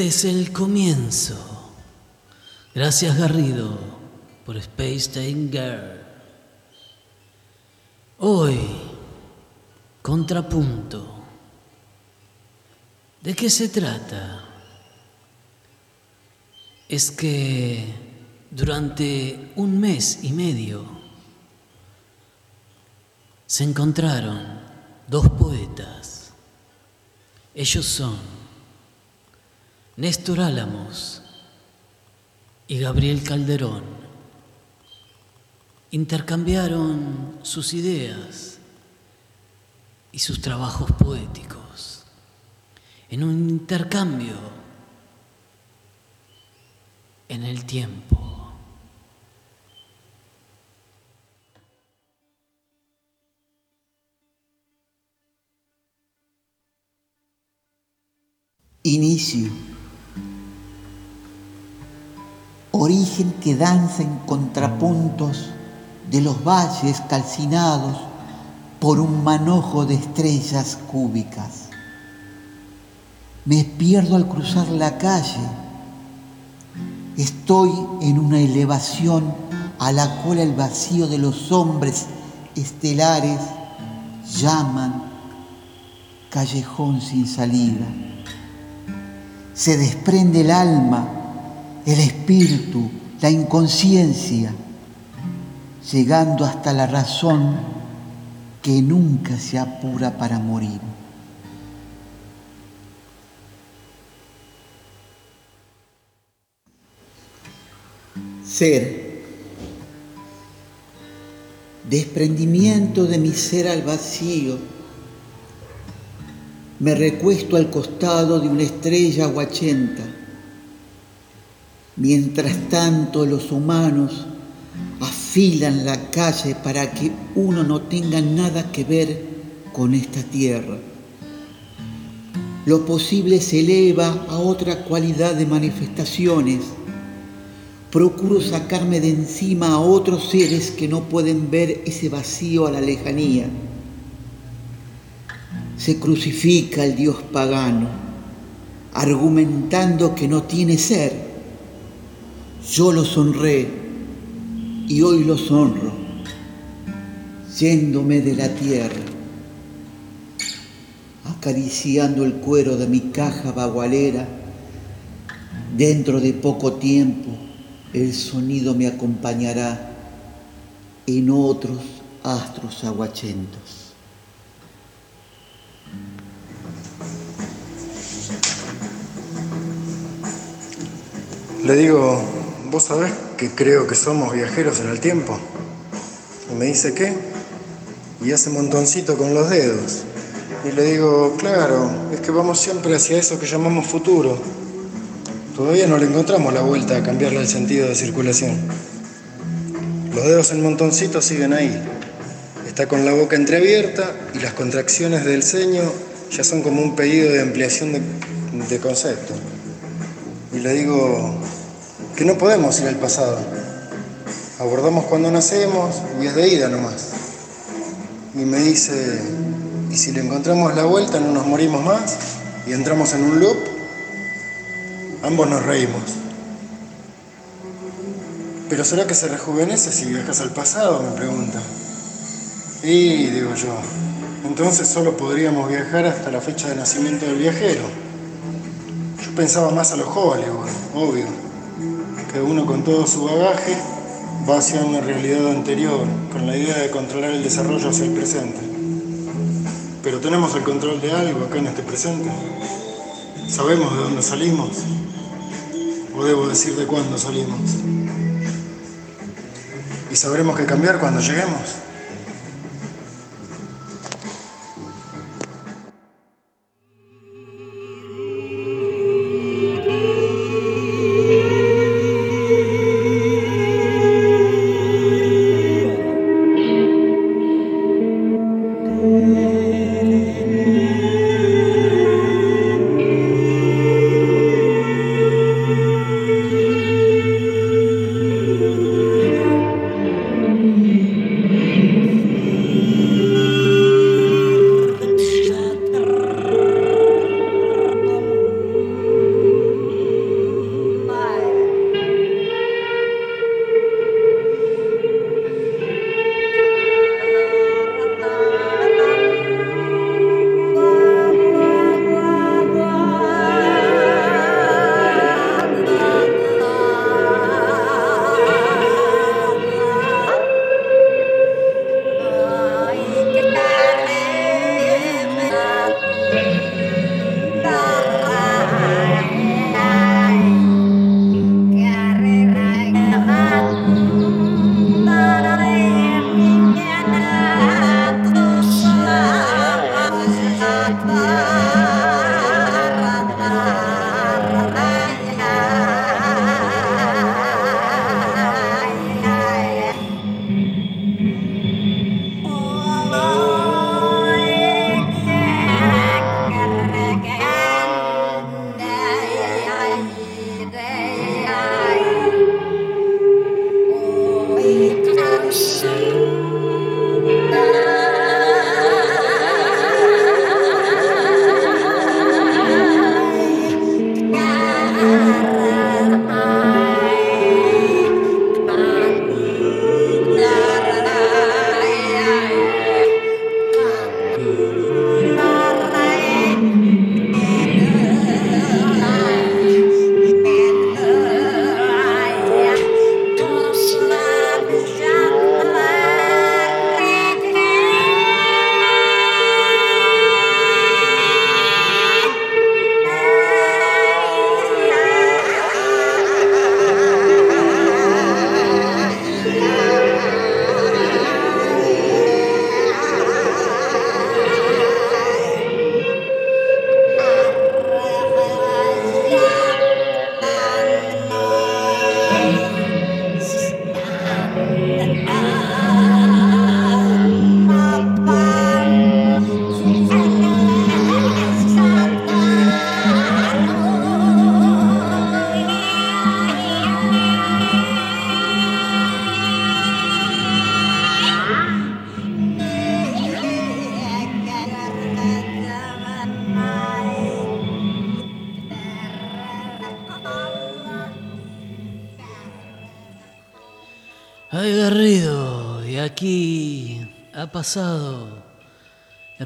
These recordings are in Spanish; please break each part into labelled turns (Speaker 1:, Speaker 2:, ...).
Speaker 1: Este es el comienzo. Gracias Garrido por Space Time Girl. Hoy, contrapunto. ¿De qué se trata? Es que durante un mes y medio se encontraron dos poetas. Ellos son Néstor Álamos y Gabriel Calderón intercambiaron sus ideas y sus trabajos poéticos en un intercambio en el tiempo.
Speaker 2: Inicio origen que danza en contrapuntos de los valles calcinados por un manojo de estrellas cúbicas. Me pierdo al cruzar la calle. Estoy en una elevación a la cual el vacío de los hombres estelares llaman callejón sin salida. Se desprende el alma el espíritu, la inconsciencia, llegando hasta la razón que nunca se apura para morir. Ser. Desprendimiento de mi ser al vacío. Me recuesto al costado de una estrella aguachenta Mientras tanto los humanos afilan la calle para que uno no tenga nada que ver con esta tierra. Lo posible se eleva a otra cualidad de manifestaciones. Procuro sacarme de encima a otros seres que no pueden ver ese vacío a la lejanía. Se crucifica al Dios pagano, argumentando que no tiene ser yo los honré y hoy los honro, yéndome de la tierra, acariciando el cuero de mi caja bagualera. Dentro de poco tiempo el sonido me acompañará en otros astros aguachentos.
Speaker 3: Le digo, vos sabés que creo que somos viajeros en el tiempo. Y me dice, ¿qué? Y hace montoncito con los dedos. Y le digo, claro, es que vamos siempre hacia eso que llamamos futuro. Todavía no le encontramos la vuelta a cambiarle el sentido de circulación. Los dedos en montoncito siguen ahí. Está con la boca entreabierta y las contracciones del ceño ya son como un pedido de ampliación de, de concepto. Y le digo, que no podemos ir al pasado. Abordamos cuando nacemos y es de ida nomás. Y me dice, ¿y si le encontramos la vuelta no nos morimos más y entramos en un loop? Ambos nos reímos. ¿Pero será que se rejuvenece si viajas al pasado? Me pregunta. Y digo yo, entonces solo podríamos viajar hasta la fecha de nacimiento del viajero. Yo pensaba más a los Hollywood, obvio que uno con todo su bagaje va hacia una realidad anterior, con la idea de controlar el desarrollo hacia el presente. Pero tenemos el control de algo acá en este presente. ¿Sabemos de dónde salimos? ¿O debo decir de cuándo salimos? ¿Y sabremos qué cambiar cuando lleguemos?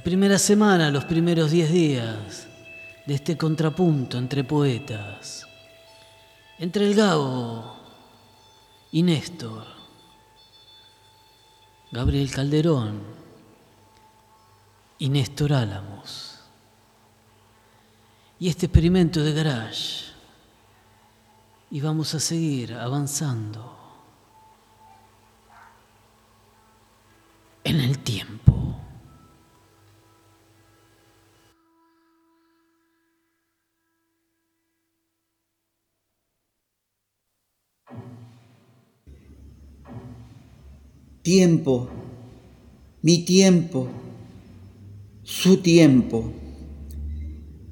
Speaker 1: Primera semana, los primeros diez días de este contrapunto entre poetas, entre el Gabo y Néstor, Gabriel Calderón y Néstor Álamos, y este experimento de garage, y vamos a seguir avanzando. en el tiempo.
Speaker 2: Tiempo, mi tiempo, su tiempo.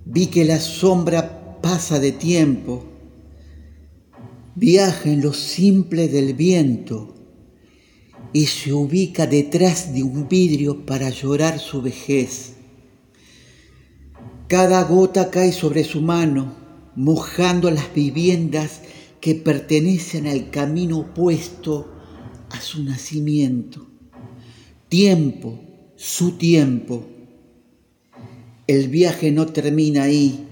Speaker 2: Vi que la sombra pasa de tiempo, viaja en lo simple del viento y se ubica detrás de un vidrio para llorar su vejez. Cada gota cae sobre su mano, mojando las viviendas que pertenecen al camino opuesto a su nacimiento. Tiempo, su tiempo. El viaje no termina ahí,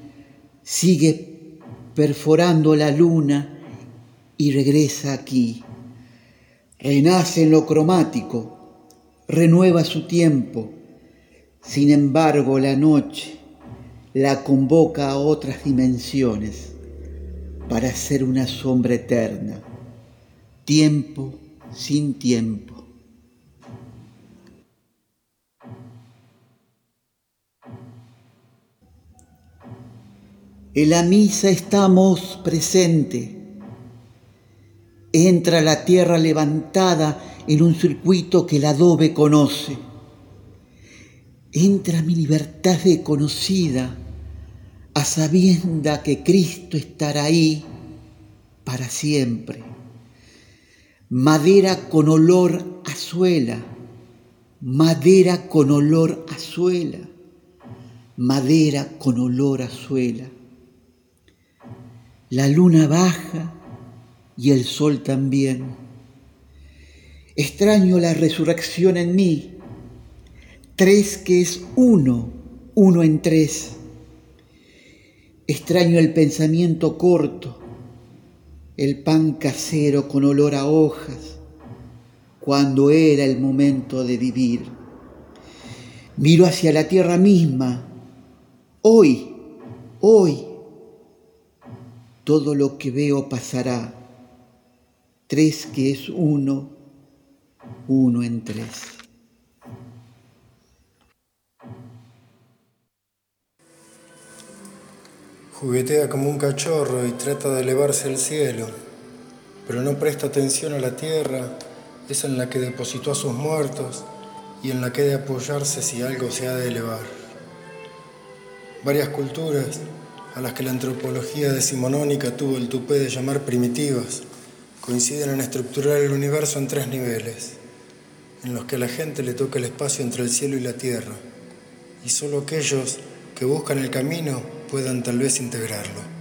Speaker 2: sigue perforando la luna y regresa aquí renace en lo cromático, renueva su tiempo. Sin embargo, la noche la convoca a otras dimensiones para ser una sombra eterna, tiempo sin tiempo. En la misa estamos presentes entra la tierra levantada en un circuito que el adobe conoce. Entra mi libertad desconocida a sabienda que Cristo estará ahí para siempre. Madera con olor a suela, madera con olor a suela, madera con olor a suela. La luna baja y el sol también. Extraño la resurrección en mí, tres que es uno, uno en tres. Extraño el pensamiento corto, el pan casero con olor a hojas, cuando era el momento de vivir. Miro hacia la tierra misma, hoy, hoy, todo lo que veo pasará tres que es uno, uno en tres.
Speaker 3: Juguetea como un cachorro y trata de elevarse al cielo, pero no presta atención a la tierra, esa en la que depositó a sus muertos y en la que de apoyarse si algo se ha de elevar. Varias culturas, a las que la antropología decimonónica tuvo el tupé de llamar primitivas, coinciden en estructurar el universo en tres niveles. en los que a la gente le toca el espacio entre el cielo y la tierra, y solo aquellos que buscan el camino puedan tal vez integrarlo.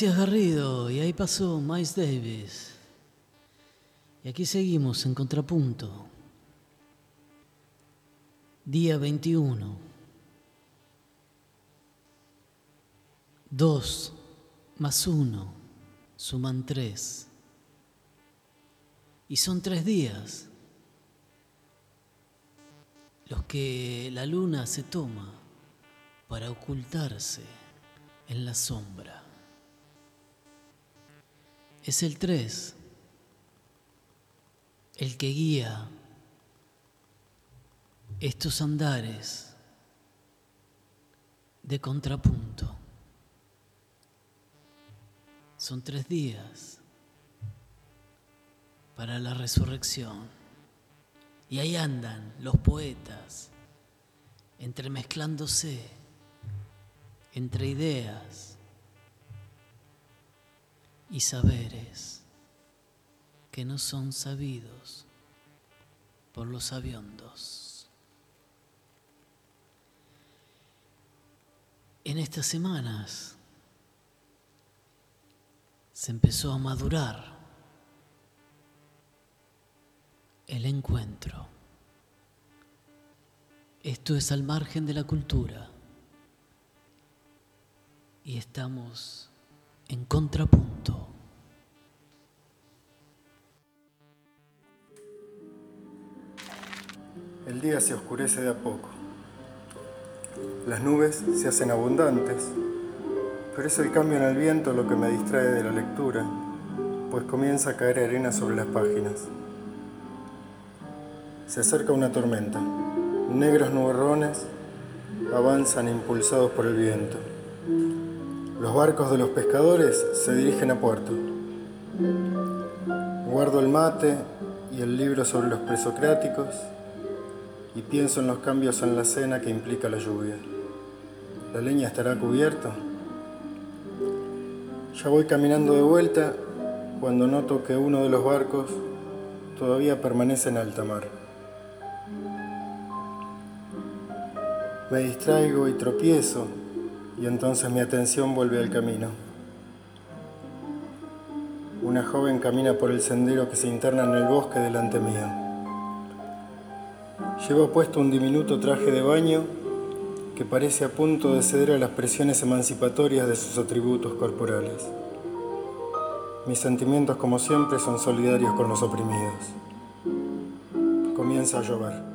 Speaker 1: Gracias Garrido. Y ahí pasó Miles Davis. Y aquí seguimos en contrapunto. Día 21. Dos más uno suman tres. Y son tres días los que la luna se toma para ocultarse en la sombra. Es el tres el que guía estos andares de contrapunto. Son tres días para la resurrección. Y ahí andan los poetas, entremezclándose entre ideas y saberes que no son sabidos por los sabiondos. En estas semanas se empezó a madurar el encuentro. Esto es al margen de la cultura y estamos en contrapunto.
Speaker 3: El día se oscurece de a poco. Las nubes se hacen abundantes pero es el cambio en el viento lo que me distrae de la lectura, pues comienza a caer arena sobre las páginas. Se acerca una tormenta. Negros nubarrones avanzan impulsados por el viento. Los barcos de los pescadores se dirigen a puerto. Guardo el mate y el libro sobre los presocráticos y pienso en los cambios en la cena que implica la lluvia. ¿La leña estará cubierta? Ya voy caminando de vuelta cuando noto que uno de los barcos todavía permanece en alta mar. Me distraigo y tropiezo y entonces mi atención vuelve al camino. Una joven camina por el sendero que se interna en el bosque delante mío. Lleva puesto un diminuto traje de baño que parece a punto de ceder a las presiones emancipatorias de sus atributos corporales. Mis sentimientos, como siempre, son solidarios con los oprimidos. Comienza a llover.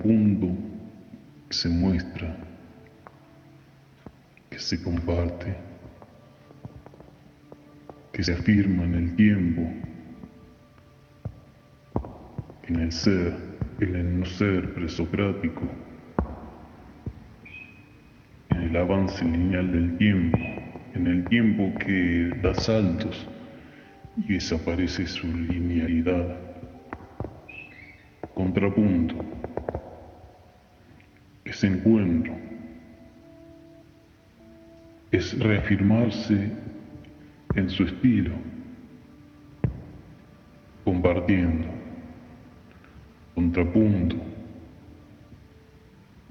Speaker 4: Contrapunto que se muestra, que se comparte, que se afirma en el tiempo en el ser, en el no ser presocrático, en el avance lineal del tiempo, en el tiempo que da saltos y desaparece su linealidad. Contrapunto. Encuentro es reafirmarse en su estilo, compartiendo contrapunto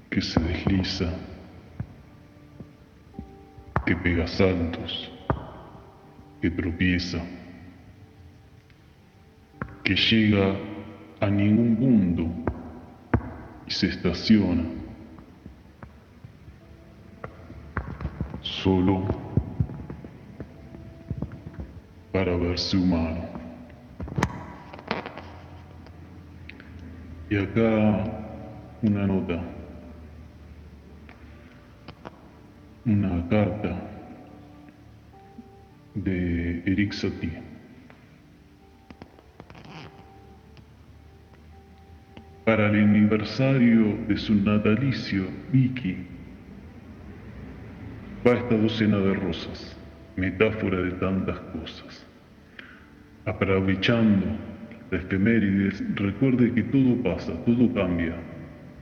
Speaker 4: que se desliza, que pega saltos, que tropieza, que llega a ningún punto y se estaciona solo para verse humano. Y acá una nota, una carta de Eric Satie. Para el aniversario de su natalicio, Vicky va esta docena de rosas, metáfora de tantas cosas, aprovechando de efemérides, recuerde que todo pasa, todo cambia,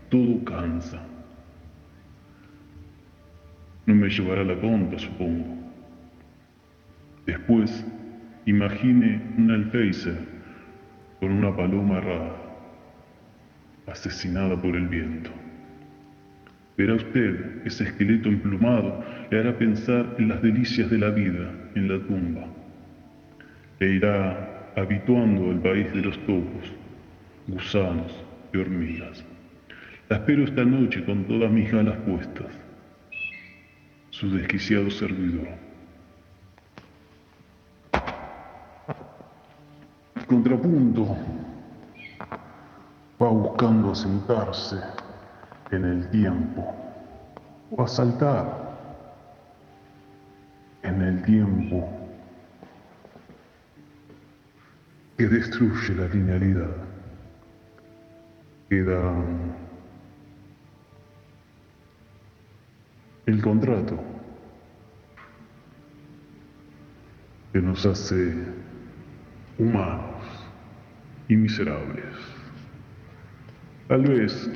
Speaker 4: todo cansa. No me llevará la conta, supongo. Después, imagine un alféizar con una paloma errada, asesinada por el viento. Verá usted, ese esqueleto emplumado le hará pensar en las delicias de la vida en la tumba. Le irá habituando al país de los topos, gusanos y hormigas. La espero esta noche con todas mis ganas puestas. Su desquiciado servidor. Contrapunto va buscando asentarse en el tiempo o a saltar en el tiempo que destruye la linealidad. Queda el contrato que nos hace humanos y miserables. Tal vez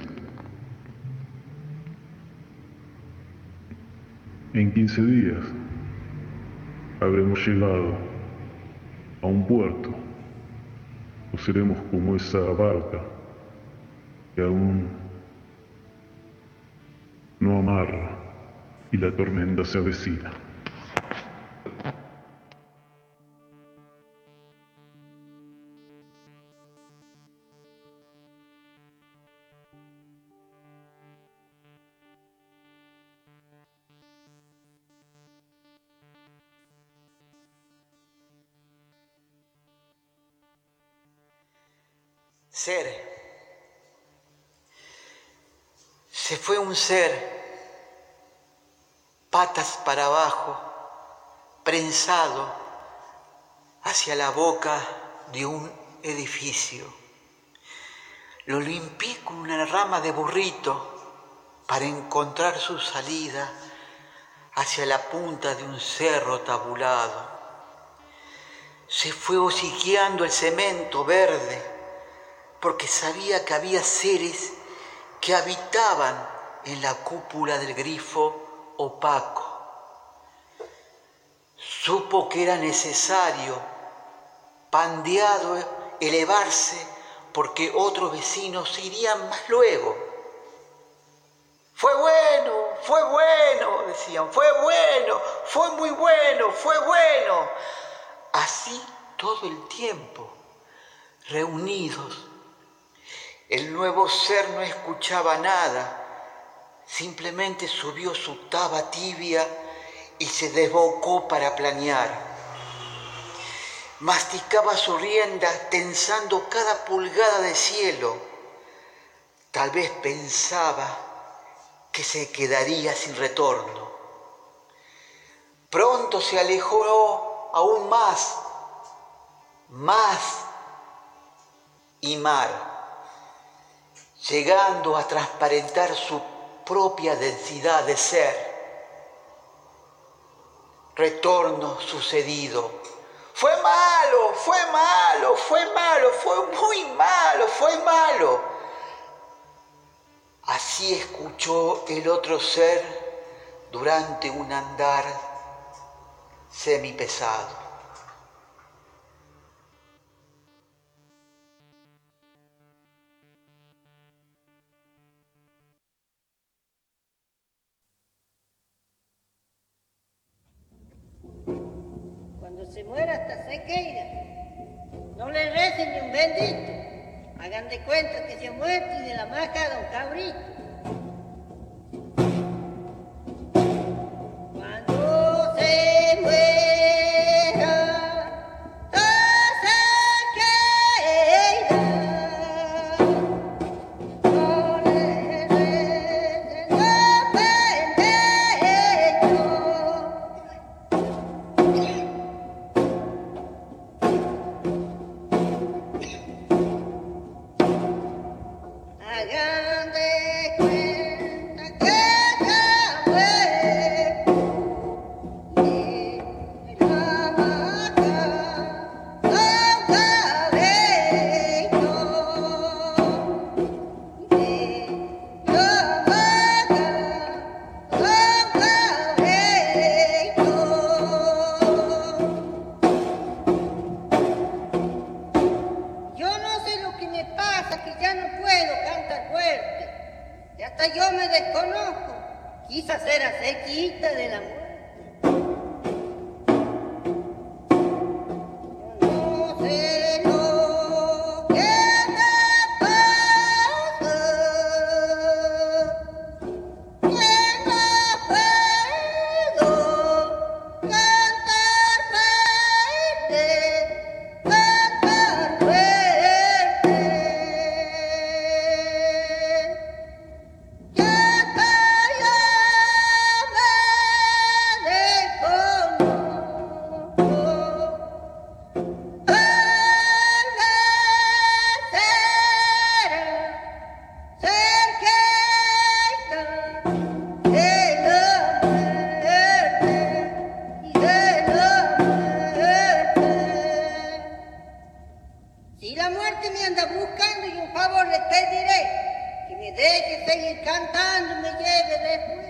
Speaker 4: en 15 días habremos llegado a un puerto o seremos como esa barca que aún no amarra y la tormenta se avecina.
Speaker 2: Patas para abajo, prensado hacia la boca de un edificio. Lo limpié con una rama de burrito para encontrar su salida hacia la punta de un cerro tabulado. Se fue hociqueando el cemento verde porque sabía que había seres que habitaban en la cúpula del grifo opaco. Supo que era necesario, pandeado, elevarse porque otros vecinos irían más luego. Fue bueno, fue bueno, decían, fue bueno, fue muy bueno, fue bueno. Así todo el tiempo, reunidos. El nuevo ser no escuchaba nada Simplemente subió su taba tibia y se desbocó para planear. Masticaba su rienda tensando cada pulgada de cielo. Tal vez pensaba que se quedaría sin retorno. Pronto se alejó aún más, más y mar, llegando a transparentar su propia densidad de ser. Retorno sucedido. Fue malo, fue malo, fue malo, fue muy malo, fue malo. Así escuchó el otro ser durante un andar semipesado.
Speaker 5: muera hasta sequeira. No le recen ni un bendito. Hagan de cuenta que se ha muerto y de la maca don Cabrito. Cuando se muere. Ele que vem
Speaker 2: encantando me deve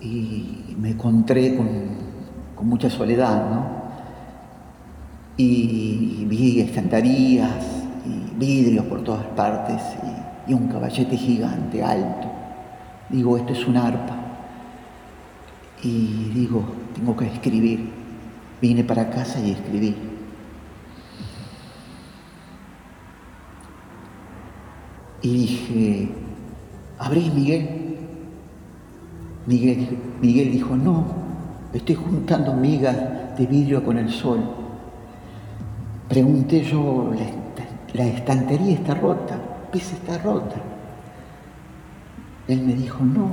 Speaker 2: y me encontré con, mucha soledad, ¿no? Y vi estanterías y vidrios por todas partes y, y un caballete gigante, alto. Digo, esto es un arpa. Y digo, tengo que escribir. Vine para casa y escribí. Y dije, ¿Abrís, Miguel? Miguel, dijo, no, estoy juntando migas de vidrio con el sol. Pregunté yo, la, estantería está rota, ¿ves está rota? Él me dijo, no,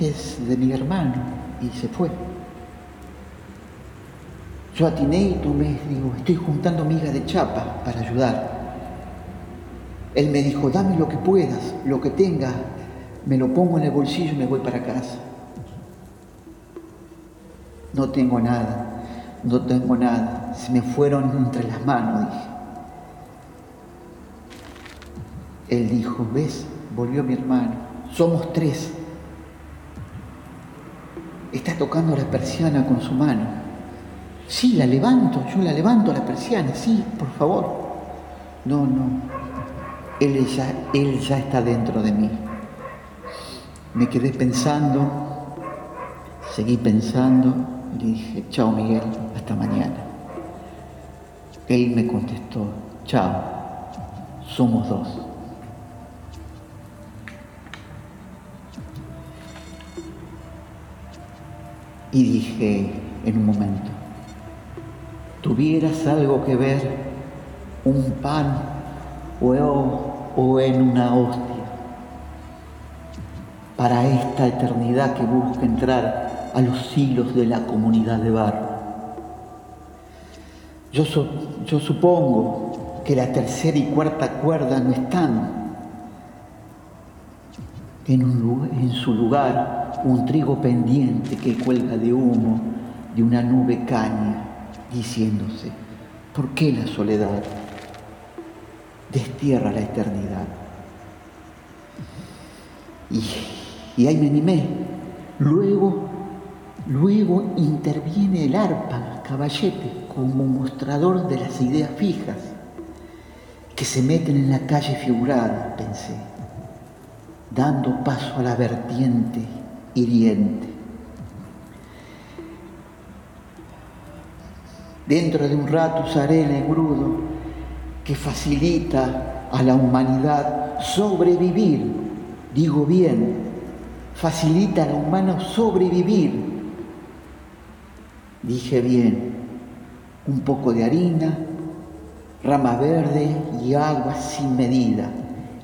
Speaker 2: es de mi hermano, y se fue. Yo atiné y tomé, digo, estoy juntando migas de chapa para ayudar. Él me dijo, dame lo que puedas, lo que tengas, me lo pongo en el bolsillo y me voy para casa. No tengo nada, no tengo nada. Se me fueron entre las manos, dije. Él dijo, ¿ves? Volvió mi hermano. Somos tres. Está tocando la persiana con su mano. Sí, la levanto, yo la levanto la persiana, sí, por favor. No, no. Él ya, él ya está dentro de mí. Me quedé pensando, seguí pensando le dije, chao Miguel, hasta mañana. Él me contestó, chao, somos dos. Y dije en un momento, tuvieras algo que ver un pan o, o en una hostia para esta eternidad que busca entrar a los hilos de la comunidad de barro. Yo, yo supongo que la tercera y cuarta cuerda no están en, en su lugar un trigo pendiente que cuelga de humo de una nube caña, diciéndose, ¿por qué la soledad destierra la eternidad? Y y ahí me animé. Luego, luego interviene el arpa, caballete, como mostrador de las ideas fijas que se meten en la calle figurada, pensé, dando paso a la vertiente hiriente. Dentro de un rato usaré el engrudo que facilita a la humanidad sobrevivir, digo bien, facilita al humano sobrevivir. Dije bien, un poco de harina, rama verde y agua sin medida.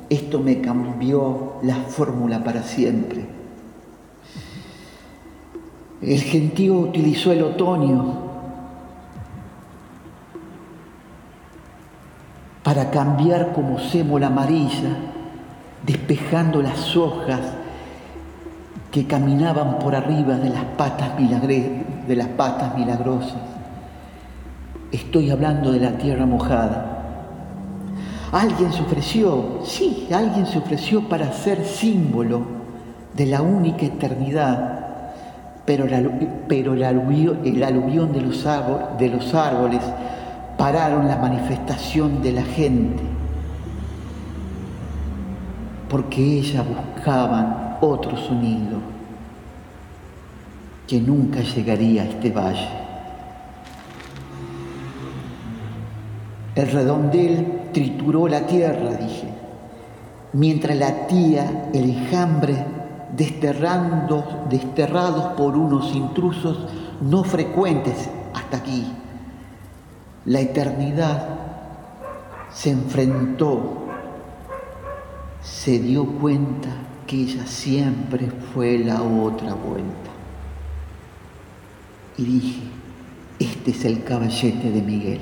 Speaker 2: Esto me cambió la fórmula para siempre. El gentío utilizó el otoño para cambiar como sémola amarilla, despejando las hojas que caminaban por arriba de las patas, de las patas milagrosas. Estoy hablando de la tierra mojada. Alguien se ofreció, sí, alguien se ofreció para ser símbolo de la única eternidad, pero, pero el, aluvión, de los, de los árboles pararon la manifestación de la gente, porque ellas buscaban otro sonido que nunca llegaría a este valle. El redondel trituró la tierra, dije, mientras latía el enjambre desterrando, desterrados por unos intrusos no frecuentes hasta aquí. La eternidad se enfrentó, se dio cuenta que ella siempre fue la otra vuelta. Y dije, este es el caballete de Miguel.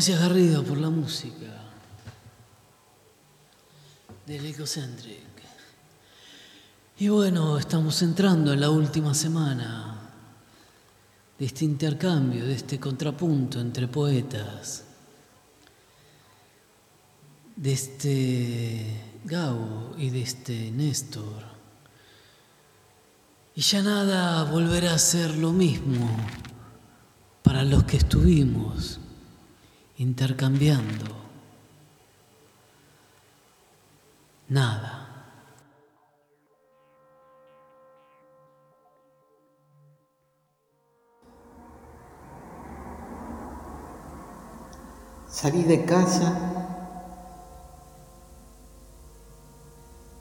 Speaker 1: Gracias Garrido por la música del Ecocentric. Y bueno, estamos entrando en la última semana de este intercambio, de este contrapunto entre poetas, de este Gabo y de este Néstor. Y ya nada volverá a ser lo mismo para los que estuvimos intercambiando. Nada.
Speaker 2: Salí de casa,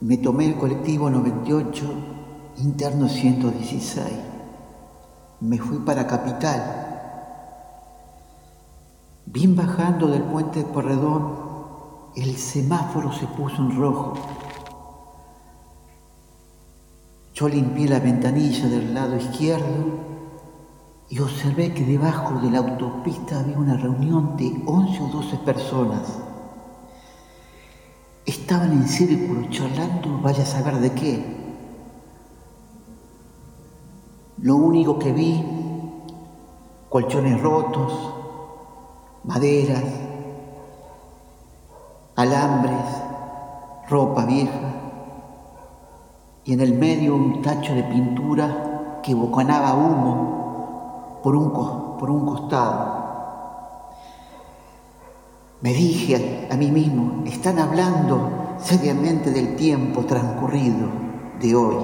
Speaker 2: me tomé el colectivo 98, interno 116. Me fui para Capital. Bien bajando del puente de Porredón, el semáforo se puso en rojo. Yo limpié la ventanilla del lado izquierdo y observé que debajo de la autopista había una reunión de 11 o 12 personas. Estaban en círculo charlando, vaya a saber de qué. Lo único que vi, colchones rotos, maderas, alambres, ropa vieja y en el medio un tacho de pintura que bocanaba humo por un, por un costado. Me dije a, a mí mismo, están hablando seriamente del tiempo transcurrido de hoy.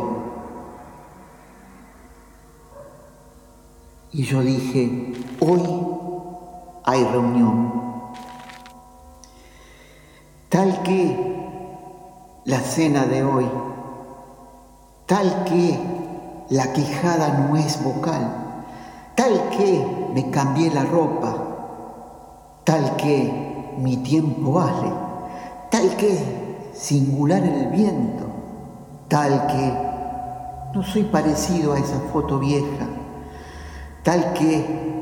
Speaker 2: Y yo dije, hoy hay reunión. Tal que la cena de hoy, tal que la quejada no es vocal, tal que me cambié la ropa, tal que mi tiempo vale, tal que singular el viento, tal que no soy parecido a esa foto vieja, tal que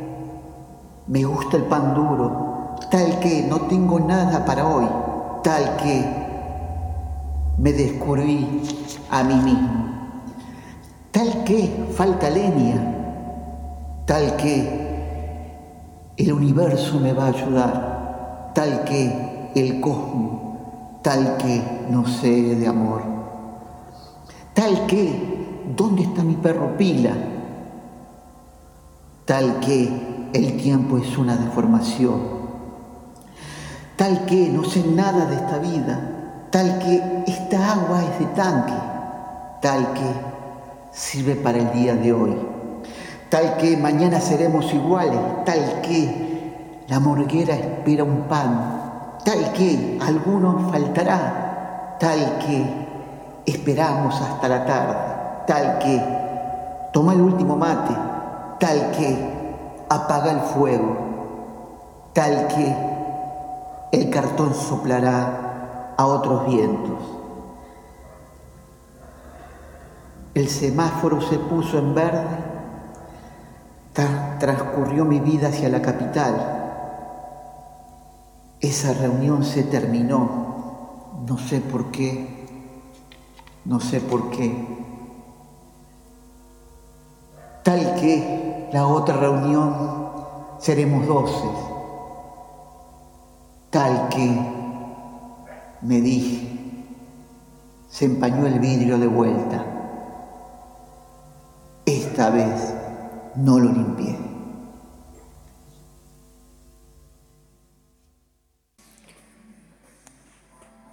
Speaker 2: me gusta el pan duro, tal que no tengo nada para hoy, tal que me descubrí a mí mismo, tal que falta leña, tal que el universo me va a ayudar, tal que el cosmos, tal que no sé de amor, tal que, ¿dónde está mi perro Pila? Tal que el tiempo es una deformación, tal que no sé nada de esta vida, tal que esta agua es de tanque, tal que sirve para el día de hoy, tal que mañana seremos iguales, tal que la morguera espera un pan, tal que alguno faltará, tal que esperamos hasta la tarde, tal que toma el último mate, tal que apaga el fuego, tal que el cartón soplará a otros vientos. El semáforo se puso en verde, transcurrió mi vida hacia la capital. Esa reunión se terminó, no sé por qué, no sé por qué. Tal que la otra reunión seremos doce, tal que me dije, se empañó el vidrio de vuelta. Esta vez no lo limpié.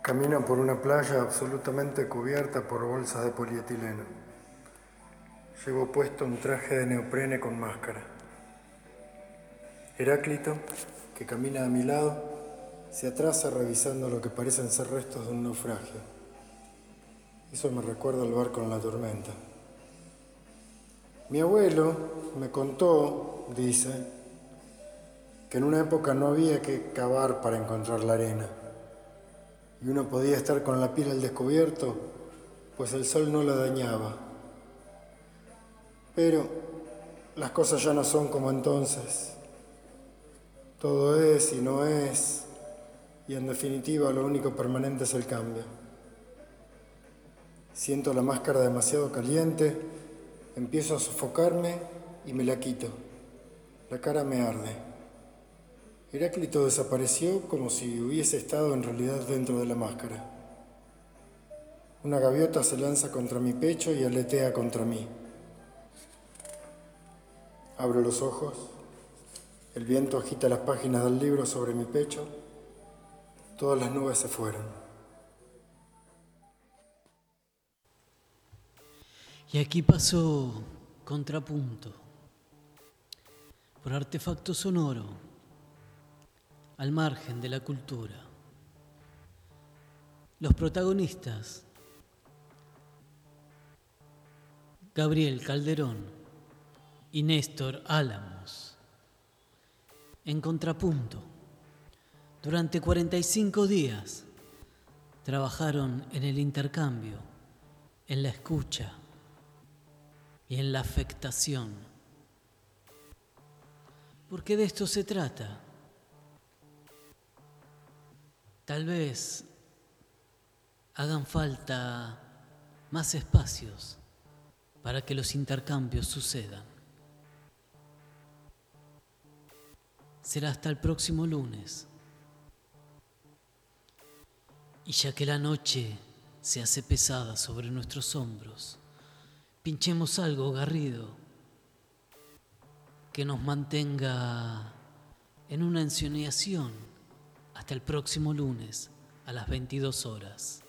Speaker 3: Camina por una playa absolutamente cubierta por bolsas de polietileno. Llevo puesto un traje de neoprene con máscara. Heráclito, que camina a mi lado, se atrasa revisando lo que parecen ser restos de un naufragio. Eso me recuerda al barco en la tormenta. Mi abuelo me contó, dice, que en una época no había que cavar para encontrar la arena y uno podía estar con la piel al descubierto, pues el sol no la dañaba pero las cosas ya no son como entonces. Todo es y no es, y en definitiva lo único permanente es el cambio. Siento la máscara demasiado caliente, empiezo a sofocarme y me la quito. La cara me arde. Heráclito desapareció como si hubiese estado en realidad dentro de la máscara. Una gaviota se lanza contra mi pecho y aletea contra mí. Abro los ojos. El viento agita las páginas del libro sobre mi pecho. Todas las nubes se fueron.
Speaker 1: Y aquí pasó contrapunto por artefacto sonoro al margen de la cultura. Los protagonistas Gabriel Calderón y Néstor Álamos. En contrapunto, durante 45 días trabajaron en el intercambio, en la escucha y en la afectación. Porque de esto se trata. Tal vez hagan falta más espacios para que los intercambios sucedan. Será hasta el próximo lunes. Y ya que la noche se hace pesada sobre nuestros hombros, pinchemos algo garrido que nos mantenga en una ensoñación hasta el próximo lunes a las 22 horas.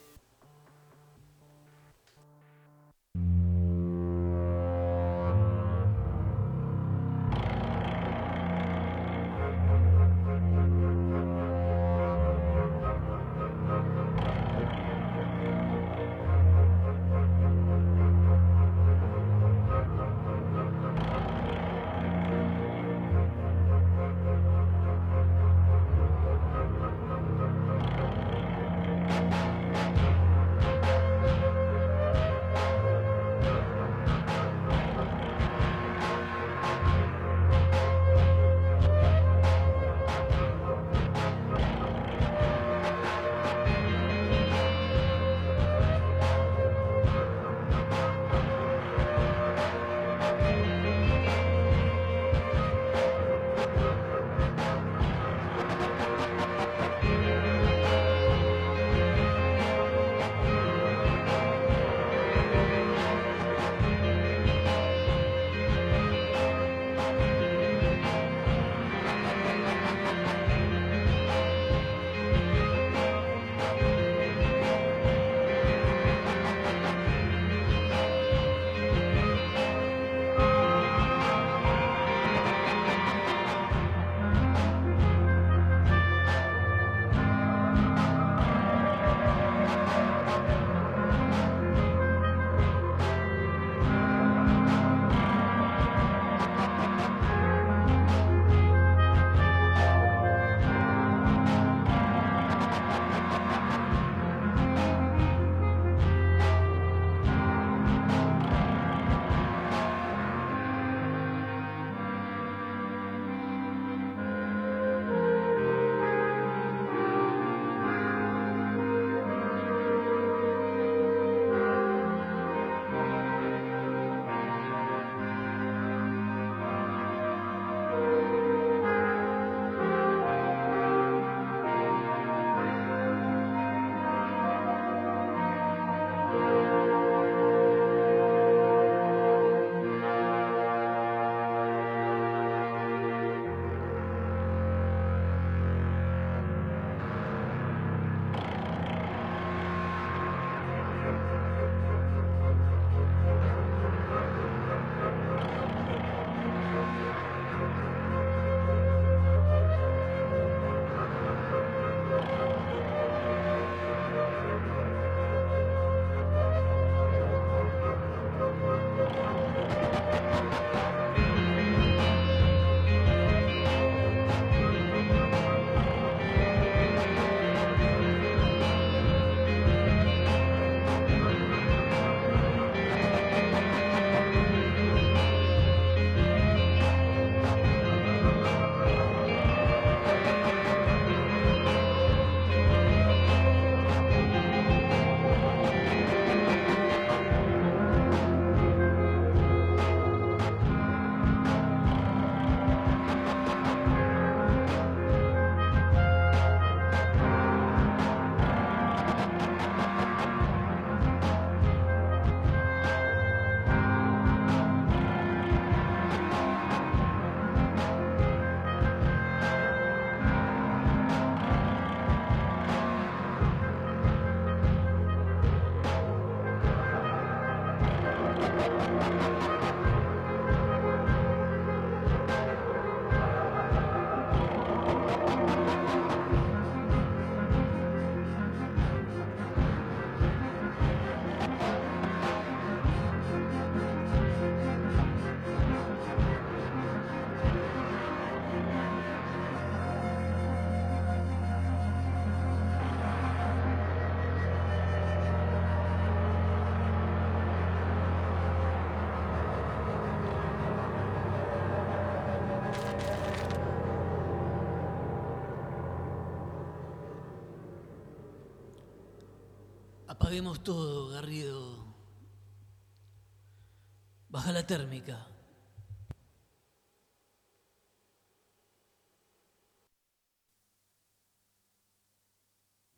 Speaker 1: Todo, Garrido. Baja la térmica.